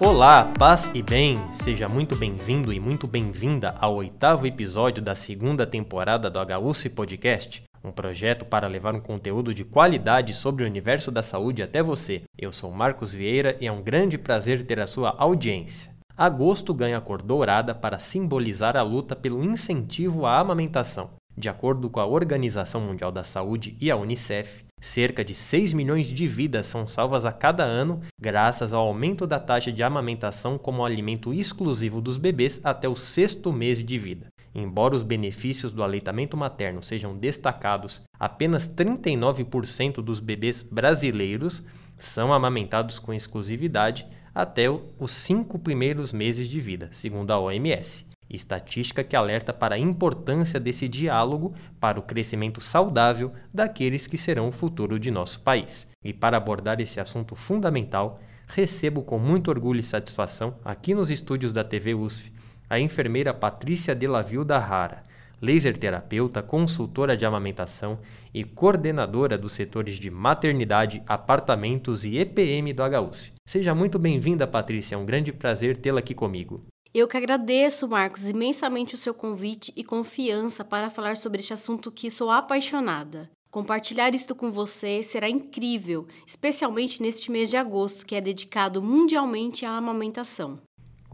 Olá, paz e bem! Seja muito bem-vindo e muito bem-vinda ao oitavo episódio da segunda temporada do HUSF Podcast, um projeto para levar um conteúdo de qualidade sobre o universo da saúde até você. Eu sou Marcos Vieira e é um grande prazer ter a sua audiência. Agosto ganha cor dourada para simbolizar a luta pelo incentivo à amamentação. De acordo com a Organização Mundial da Saúde e a Unicef, Cerca de 6 milhões de vidas são salvas a cada ano graças ao aumento da taxa de amamentação como alimento exclusivo dos bebês até o sexto mês de vida. Embora os benefícios do aleitamento materno sejam destacados, apenas 39% dos bebês brasileiros são amamentados com exclusividade até os cinco primeiros meses de vida, segundo a OMS estatística que alerta para a importância desse diálogo para o crescimento saudável daqueles que serão o futuro de nosso país. E para abordar esse assunto fundamental, recebo com muito orgulho e satisfação, aqui nos estúdios da TV USF, a enfermeira Patrícia Delavilda Rara, laser terapeuta, consultora de amamentação e coordenadora dos setores de maternidade, apartamentos e EPM do HUSF. Seja muito bem-vinda, Patrícia, é um grande prazer tê-la aqui comigo. Eu que agradeço, Marcos, imensamente o seu convite e confiança para falar sobre este assunto que sou apaixonada. Compartilhar isto com você será incrível, especialmente neste mês de agosto, que é dedicado mundialmente à amamentação.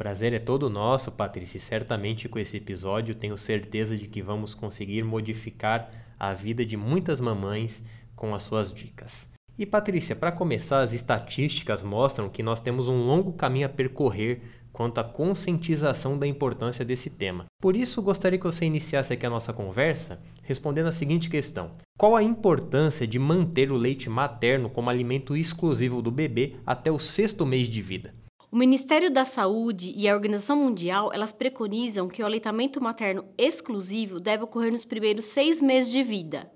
Prazer é todo nosso, Patrícia, e certamente com esse episódio tenho certeza de que vamos conseguir modificar a vida de muitas mamães com as suas dicas. E Patrícia, para começar, as estatísticas mostram que nós temos um longo caminho a percorrer quanto à conscientização da importância desse tema. Por isso, gostaria que você iniciasse aqui a nossa conversa respondendo a seguinte questão: Qual a importância de manter o leite materno como alimento exclusivo do bebê até o sexto mês de vida? O Ministério da Saúde e a Organização Mundial elas preconizam que o aleitamento materno exclusivo deve ocorrer nos primeiros seis meses de vida.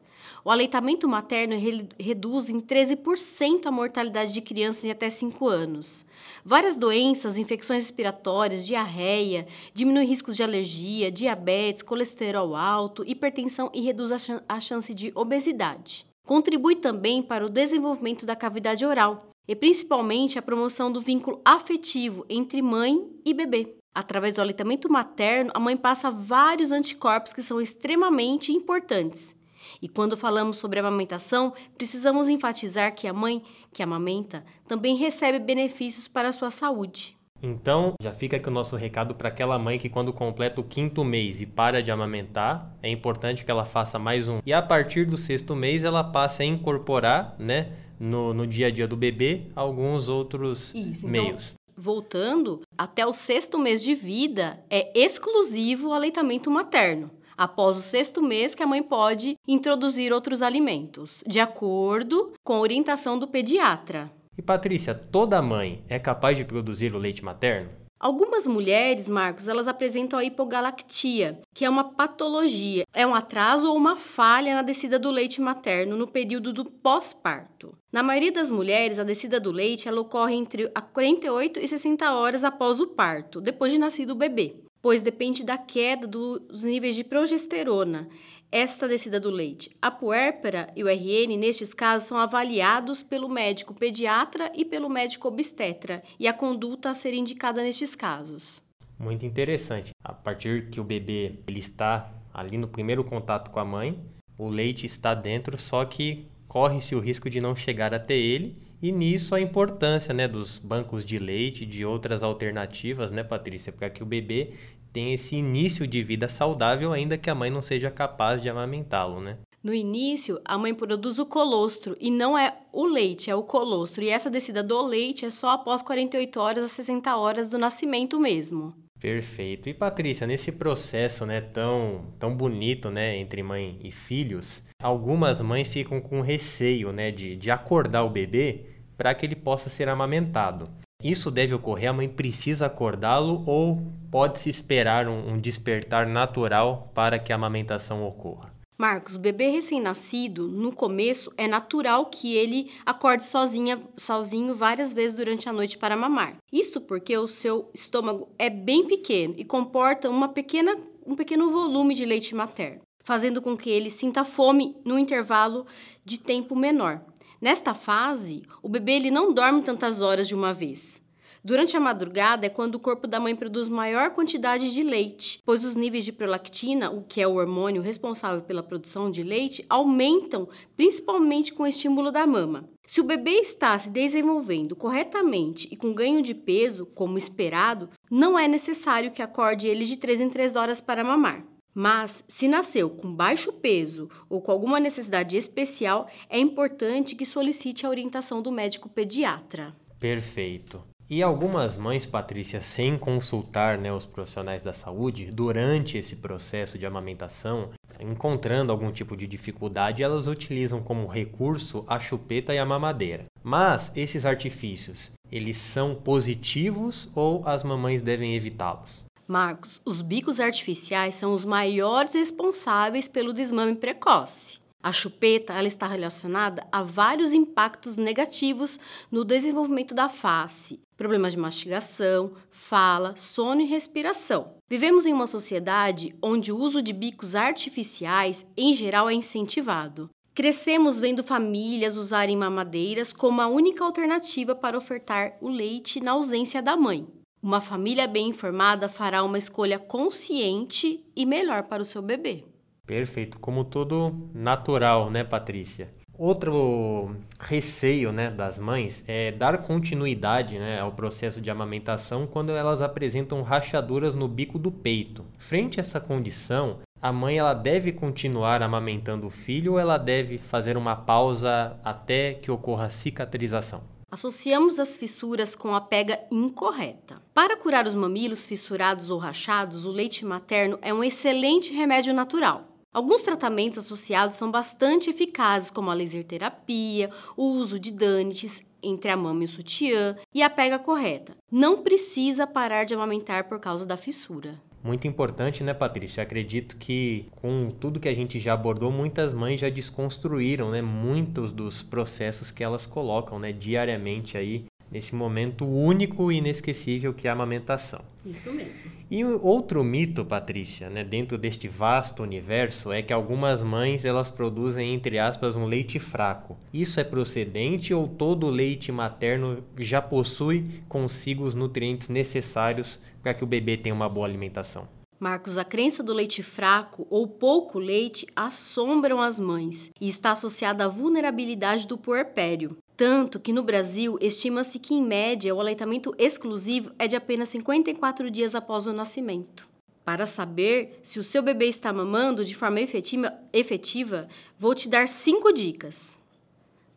O aleitamento materno reduz em 13% a mortalidade de crianças de até 5 anos. Várias doenças, infecções respiratórias, diarreia, diminui riscos de alergia, diabetes, colesterol alto, hipertensão e reduz a chance de obesidade. Contribui também para o desenvolvimento da cavidade oral e principalmente a promoção do vínculo afetivo entre mãe e bebê. Através do aleitamento materno, a mãe passa vários anticorpos que são extremamente importantes e quando falamos sobre amamentação, precisamos enfatizar que a mãe que amamenta também recebe benefícios para a sua saúde. Então, já fica aqui o nosso recado para aquela mãe que, quando completa o quinto mês e para de amamentar, é importante que ela faça mais um. E a partir do sexto mês, ela passe a incorporar, né, no, no dia a dia do bebê, alguns outros Isso, então, meios. Então, voltando, até o sexto mês de vida é exclusivo o aleitamento materno após o sexto mês que a mãe pode introduzir outros alimentos, de acordo com a orientação do pediatra. E Patrícia, toda mãe é capaz de produzir o leite materno? Algumas mulheres, Marcos, elas apresentam a hipogalactia, que é uma patologia, é um atraso ou uma falha na descida do leite materno no período do pós-parto. Na maioria das mulheres, a descida do leite ela ocorre entre 48 e 60 horas após o parto, depois de nascido o bebê pois depende da queda dos níveis de progesterona, esta descida do leite. A puérpera e o RN, nestes casos, são avaliados pelo médico pediatra e pelo médico obstetra, e a conduta a ser indicada nestes casos. Muito interessante. A partir que o bebê ele está ali no primeiro contato com a mãe, o leite está dentro, só que corre-se o risco de não chegar até ele e nisso a importância né, dos bancos de leite, de outras alternativas, né, Patrícia? Para que o bebê tenha esse início de vida saudável, ainda que a mãe não seja capaz de amamentá-lo, né? No início, a mãe produz o colostro e não é o leite, é o colostro. E essa descida do leite é só após 48 horas a 60 horas do nascimento mesmo. Perfeito. E Patrícia, nesse processo, né, tão tão bonito, né, entre mãe e filhos, algumas mães ficam com receio, né, de, de acordar o bebê para que ele possa ser amamentado. Isso deve ocorrer, a mãe precisa acordá-lo ou pode-se esperar um, um, despertar natural para que a amamentação ocorra? Marcos, bebê recém-nascido, no começo é natural que ele acorde sozinha, sozinho várias vezes durante a noite para mamar. Isto porque o seu estômago é bem pequeno e comporta uma pequena, um pequeno volume de leite materno, fazendo com que ele sinta fome no intervalo de tempo menor. Nesta fase, o bebê ele não dorme tantas horas de uma vez. Durante a madrugada é quando o corpo da mãe produz maior quantidade de leite, pois os níveis de prolactina, o que é o hormônio responsável pela produção de leite, aumentam principalmente com o estímulo da mama. Se o bebê está se desenvolvendo corretamente e com ganho de peso, como esperado, não é necessário que acorde ele de 3 em 3 horas para mamar. Mas, se nasceu com baixo peso ou com alguma necessidade especial, é importante que solicite a orientação do médico pediatra. Perfeito. E algumas mães, Patrícia, sem consultar né, os profissionais da saúde, durante esse processo de amamentação, encontrando algum tipo de dificuldade, elas utilizam como recurso a chupeta e a mamadeira. Mas esses artifícios, eles são positivos ou as mamães devem evitá-los? Marcos, os bicos artificiais são os maiores responsáveis pelo desmame precoce. A chupeta ela está relacionada a vários impactos negativos no desenvolvimento da face, problemas de mastigação, fala, sono e respiração. Vivemos em uma sociedade onde o uso de bicos artificiais, em geral, é incentivado. Crescemos vendo famílias usarem mamadeiras como a única alternativa para ofertar o leite na ausência da mãe. Uma família bem informada fará uma escolha consciente e melhor para o seu bebê. Perfeito, como tudo natural, né, Patrícia? Outro receio né, das mães é dar continuidade né, ao processo de amamentação quando elas apresentam rachaduras no bico do peito. Frente a essa condição, a mãe ela deve continuar amamentando o filho ou ela deve fazer uma pausa até que ocorra cicatrização? Associamos as fissuras com a pega incorreta. Para curar os mamilos fissurados ou rachados, o leite materno é um excelente remédio natural. Alguns tratamentos associados são bastante eficazes, como a laser terapia, o uso de danites entre a mama e o sutiã e a pega correta. Não precisa parar de amamentar por causa da fissura. Muito importante, né, Patrícia? Acredito que com tudo que a gente já abordou, muitas mães já desconstruíram, né, muitos dos processos que elas colocam, né, diariamente aí nesse momento único e inesquecível que é a amamentação. Isso mesmo. E outro mito, Patrícia, né, dentro deste vasto universo, é que algumas mães elas produzem entre aspas um leite fraco. Isso é procedente ou todo leite materno já possui consigo os nutrientes necessários para que o bebê tenha uma boa alimentação? Marcos, a crença do leite fraco ou pouco leite assombram as mães e está associada à vulnerabilidade do puerpério. Tanto que no Brasil estima-se que, em média, o aleitamento exclusivo é de apenas 54 dias após o nascimento. Para saber se o seu bebê está mamando de forma efetiva, efetiva vou te dar cinco dicas.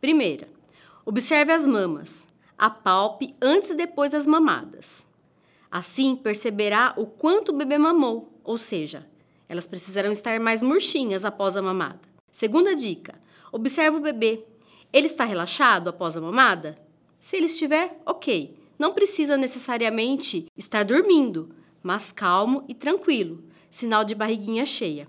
Primeira, observe as mamas. Apalpe antes e depois das mamadas. Assim, perceberá o quanto o bebê mamou, ou seja, elas precisarão estar mais murchinhas após a mamada. Segunda dica: observe o bebê. Ele está relaxado após a mamada? Se ele estiver, ok. Não precisa necessariamente estar dormindo, mas calmo e tranquilo, sinal de barriguinha cheia.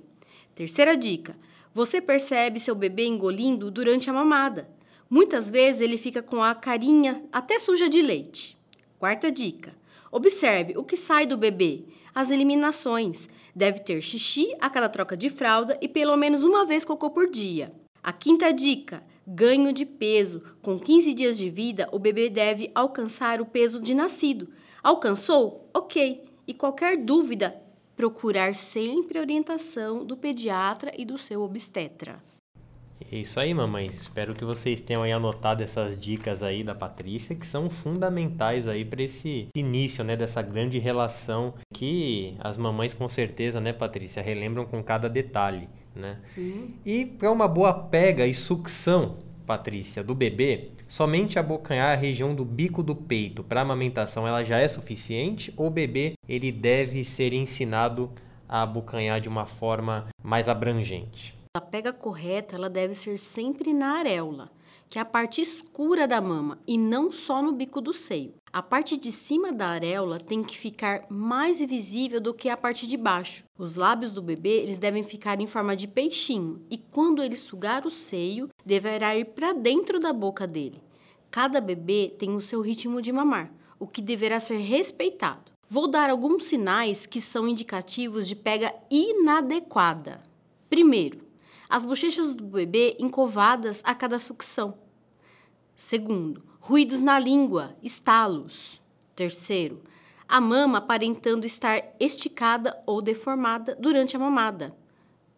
Terceira dica: você percebe seu bebê engolindo durante a mamada. Muitas vezes ele fica com a carinha até suja de leite. Quarta dica: Observe o que sai do bebê. As eliminações. Deve ter xixi a cada troca de fralda e pelo menos uma vez cocô por dia. A quinta dica: ganho de peso. Com 15 dias de vida, o bebê deve alcançar o peso de nascido. Alcançou? Ok. E qualquer dúvida, procurar sempre orientação do pediatra e do seu obstetra. É isso aí, mamães. Espero que vocês tenham anotado essas dicas aí da Patrícia, que são fundamentais aí para esse início, né, dessa grande relação que as mamães com certeza, né, Patrícia, relembram com cada detalhe, né? Sim. E para uma boa pega e sucção, Patrícia, do bebê, somente abocanhar a região do bico do peito para amamentação, ela já é suficiente ou o bebê ele deve ser ensinado a abocanhar de uma forma mais abrangente? A pega correta ela deve ser sempre na areola, que é a parte escura da mama e não só no bico do seio. A parte de cima da areola tem que ficar mais visível do que a parte de baixo. Os lábios do bebê eles devem ficar em forma de peixinho e quando ele sugar o seio, deverá ir para dentro da boca dele. Cada bebê tem o seu ritmo de mamar, o que deverá ser respeitado. Vou dar alguns sinais que são indicativos de pega inadequada. Primeiro, as bochechas do bebê encovadas a cada sucção. Segundo, ruídos na língua, estalos. Terceiro, a mama aparentando estar esticada ou deformada durante a mamada.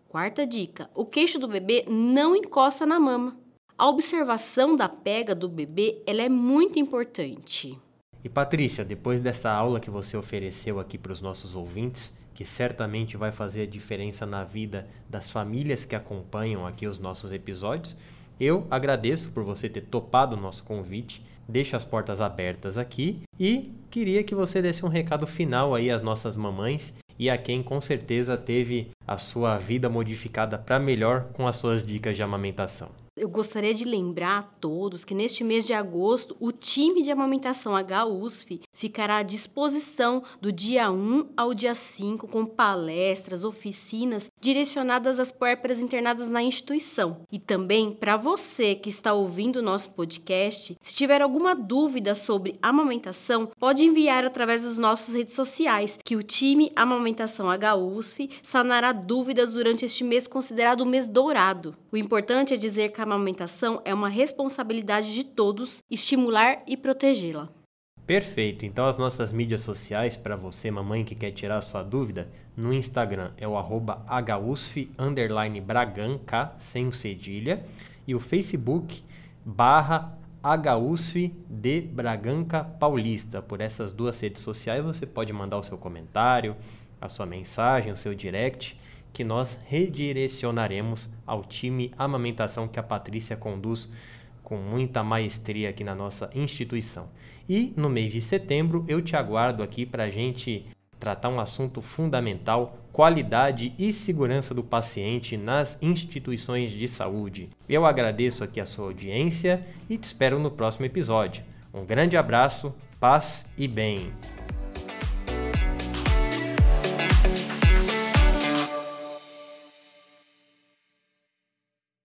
Quarta dica: o queixo do bebê não encosta na mama. A observação da pega do bebê ela é muito importante. E Patrícia, depois dessa aula que você ofereceu aqui para os nossos ouvintes, que certamente vai fazer a diferença na vida das famílias que acompanham aqui os nossos episódios, eu agradeço por você ter topado o nosso convite, deixo as portas abertas aqui e queria que você desse um recado final aí às nossas mamães e a quem com certeza teve a sua vida modificada para melhor com as suas dicas de amamentação. Eu gostaria de lembrar a todos que neste mês de agosto o time de amamentação HUSF ficará à disposição do dia 1 ao dia 5 com palestras, oficinas direcionadas às puérperas internadas na instituição. E também para você que está ouvindo o nosso podcast, se tiver alguma dúvida sobre amamentação, pode enviar através dos nossos redes sociais, que o time Amamentação HUSF sanará dúvidas durante este mês considerado o mês dourado. O importante é dizer que a amamentação é uma responsabilidade de todos estimular e protegê-la. Perfeito. Então as nossas mídias sociais para você, mamãe que quer tirar sua dúvida, no Instagram é o arroba braganca, sem o cedilha, e o Facebook barra HUSF de Braganca Paulista. Por essas duas redes sociais você pode mandar o seu comentário, a sua mensagem, o seu direct que nós redirecionaremos ao time amamentação que a Patrícia conduz com muita maestria aqui na nossa instituição. E no mês de setembro eu te aguardo aqui para a gente tratar um assunto fundamental: qualidade e segurança do paciente nas instituições de saúde. Eu agradeço aqui a sua audiência e te espero no próximo episódio. Um grande abraço, paz e bem.